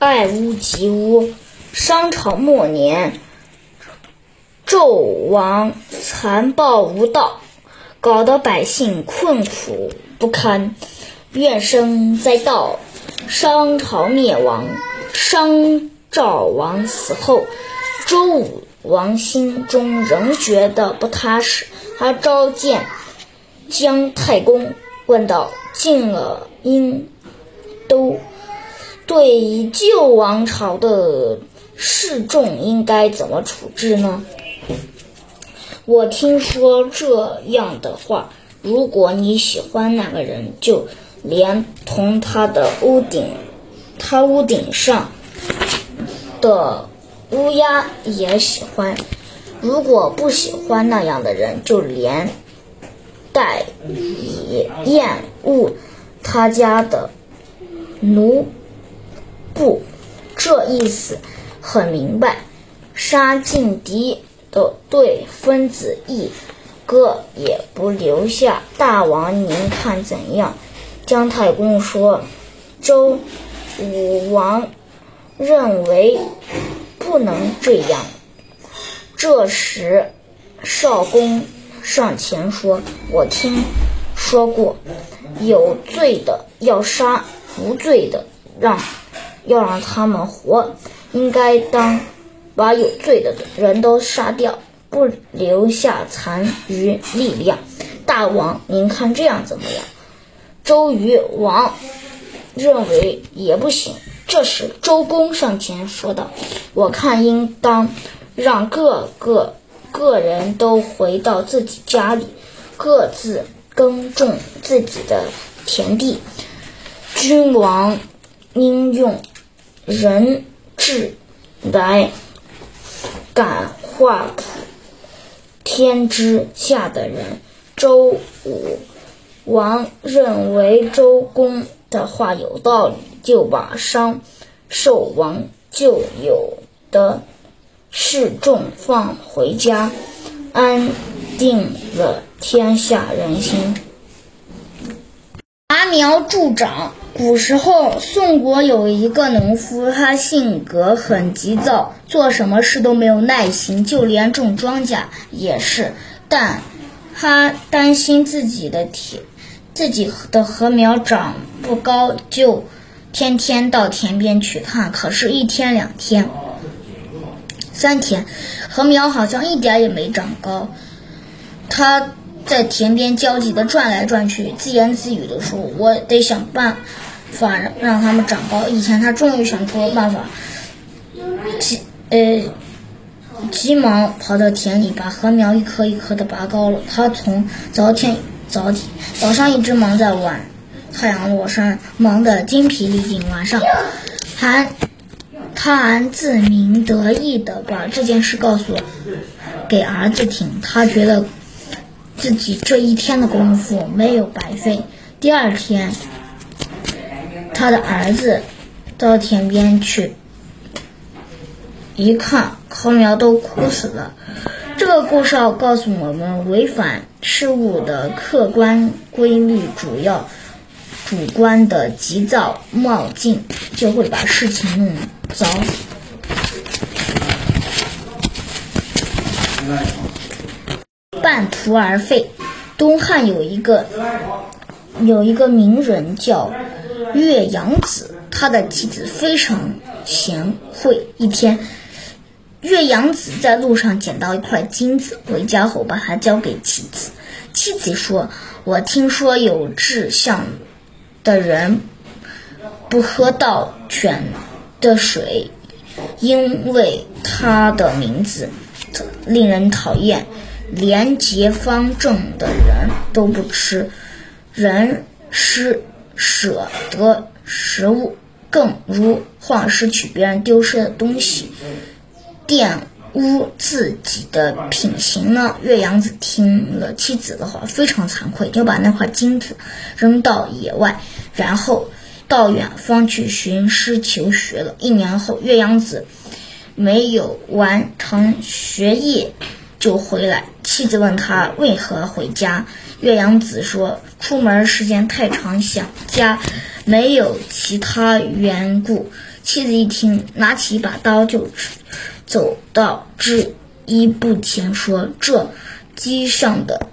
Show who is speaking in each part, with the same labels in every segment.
Speaker 1: 爱屋及乌。商朝末年，纣王残暴无道，搞得百姓困苦不堪，怨声载道。商朝灭亡，商纣王死后，周武王心中仍觉得不踏实，他召见姜太公，问道：“晋了殷都，对旧王朝的示众应该怎么处置呢？”我听说这样的话，如果你喜欢那个人，就连同他的屋顶，他屋顶上的乌鸦也喜欢；如果不喜欢那样的人，就连带以厌恶他家的奴不。这意思很明白，杀尽敌的对分子一个也不留下。大王，您看怎样？姜太公说：“周武王认为不能这样。”这时，少公上前说：“我听说过，有罪的要杀，无罪的让要让他们活。应该当把有罪的人都杀掉，不留下残余力量。大王，您看这样怎么样？”周瑜王认为也不行。这时，周公上前说道：“我看应当让各个个人都回到自己家里，各自耕种自己的田地。君王应用人治来感化普天之下的人。”周武。王认为周公的话有道理，就把商纣王旧有的示众放回家，安定了天下人心。拔苗助长。古时候，宋国有一个农夫，他性格很急躁，做什么事都没有耐心，就连种庄稼也是。但他担心自己的田。自己的禾苗长不高，就天天到田边去看。可是，一天、两天、三天，禾苗好像一点也没长高。他在田边焦急地转来转去，自言自语地说：“我得想办法让他们长高。”以前，他终于想出了办法，急呃急忙跑到田里，把禾苗一棵一棵的拔高了。他从早天。早起早上一直忙在晚太阳落山，忙得精疲力尽。晚上还他还自鸣得意的把这件事告诉给儿子听。他觉得自己这一天的功夫没有白费。第二天，他的儿子到田边去一看，禾苗都枯死了。这个故事告诉我们，违反事物的客观规律，主要主观的急躁冒进，就会把事情弄糟。半途而废。东汉有一个有一个名人叫岳阳子，他的妻子非常贤惠。一天。岳阳子在路上捡到一块金子，回家后把它交给妻子。妻子说：“我听说有志向的人不喝稻泉的水，因为他的名字令人讨厌，连结方正的人都不吃。人施舍得食物，更如晃失取别人丢失的东西。”玷污自己的品行呢？岳阳子听了妻子的话，非常惭愧，就把那块金子扔到野外，然后到远方去寻师求学了。一年后，岳阳子没有完成学业就回来，妻子问他为何回家，岳阳子说：“出门时间太长，想家，没有其他缘故。”妻子一听，拿起一把刀就走到织衣布前，说：“这机上的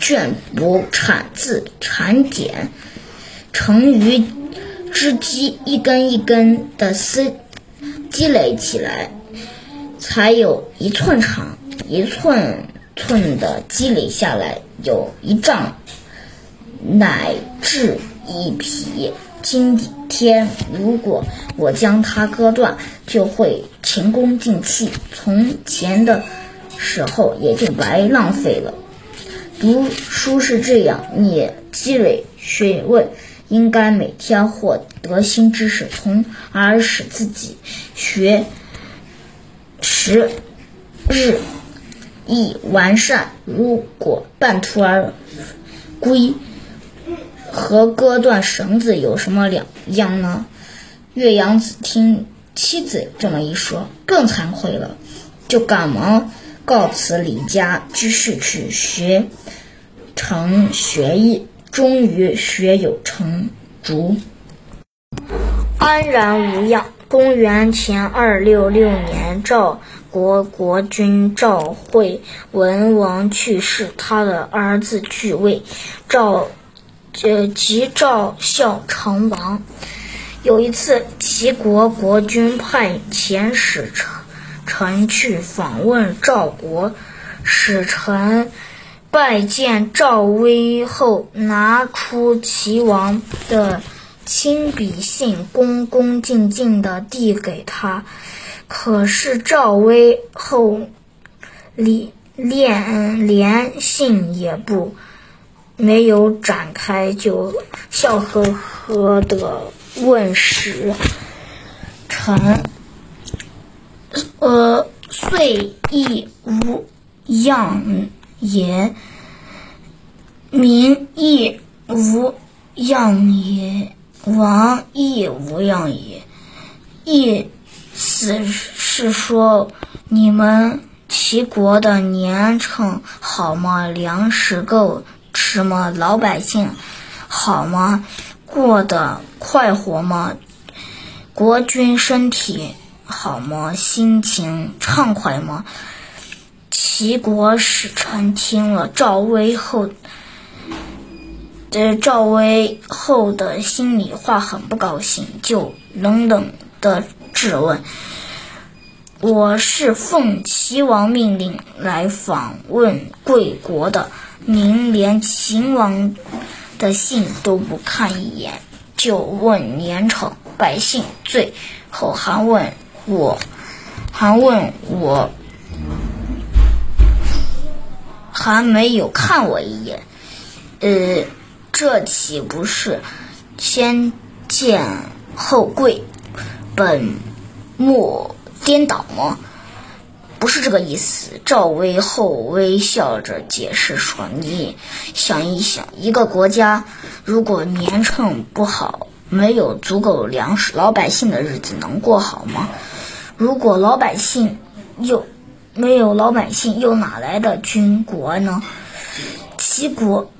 Speaker 1: 绢帛产自产茧，成鱼织机一根一根的丝积累起来，才有一寸长，一寸寸的积累下来，有一丈，乃至一匹。”今天如果我将它割断，就会前功尽弃，从前的时候也就白浪费了。读书是这样，你积累学问，应该每天获得新知识，从而使自己学时日益完善。如果半途而归，和割断绳子有什么两样呢？岳阳子听妻子这么一说，更惭愧了，就赶忙告辞离家，居士去学成学艺，终于学有成竹，安然无恙。公元前二六六年，赵国国君赵惠文王去世，他的儿子继位，赵。呃，即赵孝成王。有一次，齐国国君派遣使臣臣去访问赵国，使臣拜见赵威后，拿出齐王的亲笔信，恭恭敬敬地递给他。可是赵威后连连信也不。没有展开，就笑呵呵地问使臣：“呃，岁亦无恙也，民亦无恙也，王亦无恙矣。意思是说，你们齐国的年成好吗？粮食够？”吃么老百姓好吗？过得快活吗？国君身体好吗？心情畅快吗？齐国使臣听了赵威后，这赵威后的心里话很不高兴，就冷冷的质问：“我是奉齐王命令来访问贵国的。”您连秦王的信都不看一眼，就问年成百姓，最后还问我，还问我，还没有看我一眼，呃，这岂不是先见后跪，本末颠倒吗？不是这个意思。赵威后微笑着解释说：“你想一想，一个国家如果年成不好，没有足够粮食，老百姓的日子能过好吗？如果老百姓又没有老百姓，又哪来的军国呢？”齐国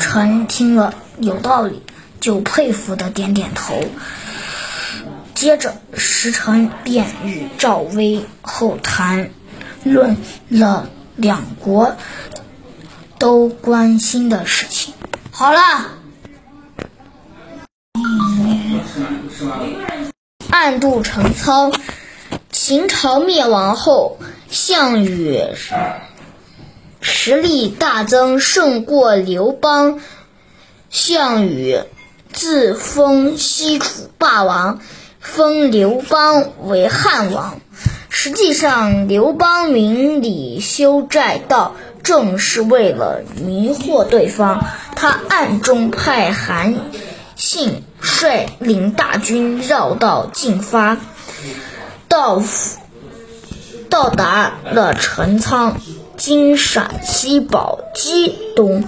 Speaker 1: 臣听了有道理，就佩服的点点头。接着，时臣便与赵威后谈论了两国都关心的事情。好了，暗度陈仓。秦朝灭亡后，项羽实力大增，胜过刘邦。项羽自封西楚霸王。封刘邦为汉王，实际上刘邦明里修栈道，正是为了迷惑对方。他暗中派韩信率领大军绕道进发，到到达了陈仓（今陕西宝鸡东）。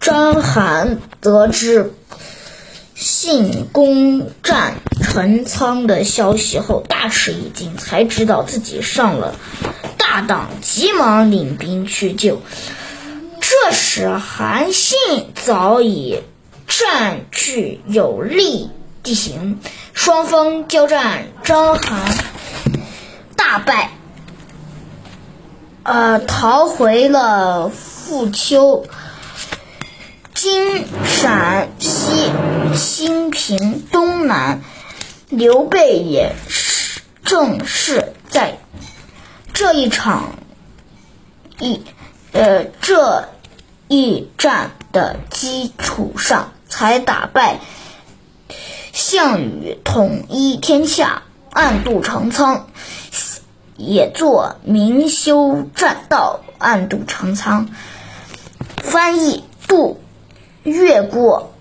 Speaker 1: 章邯得知。信攻占陈仓的消息后，大吃一惊，才知道自己上了大当，急忙领兵去救。这时韩信早已占据有利地形，双方交战，章邯大败，呃，逃回了富丘。今陕西兴平东南，刘备也是正是在这一场一呃这一战的基础上，才打败项羽，统一天下，暗度陈仓，也作明修栈道，暗度陈仓。翻译渡。越过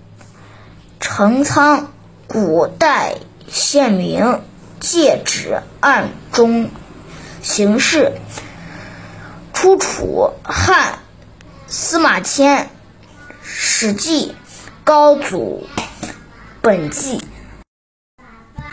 Speaker 1: 陈仓，古代县名，借指暗中行事。出楚汉司马迁《史记·高祖本纪》。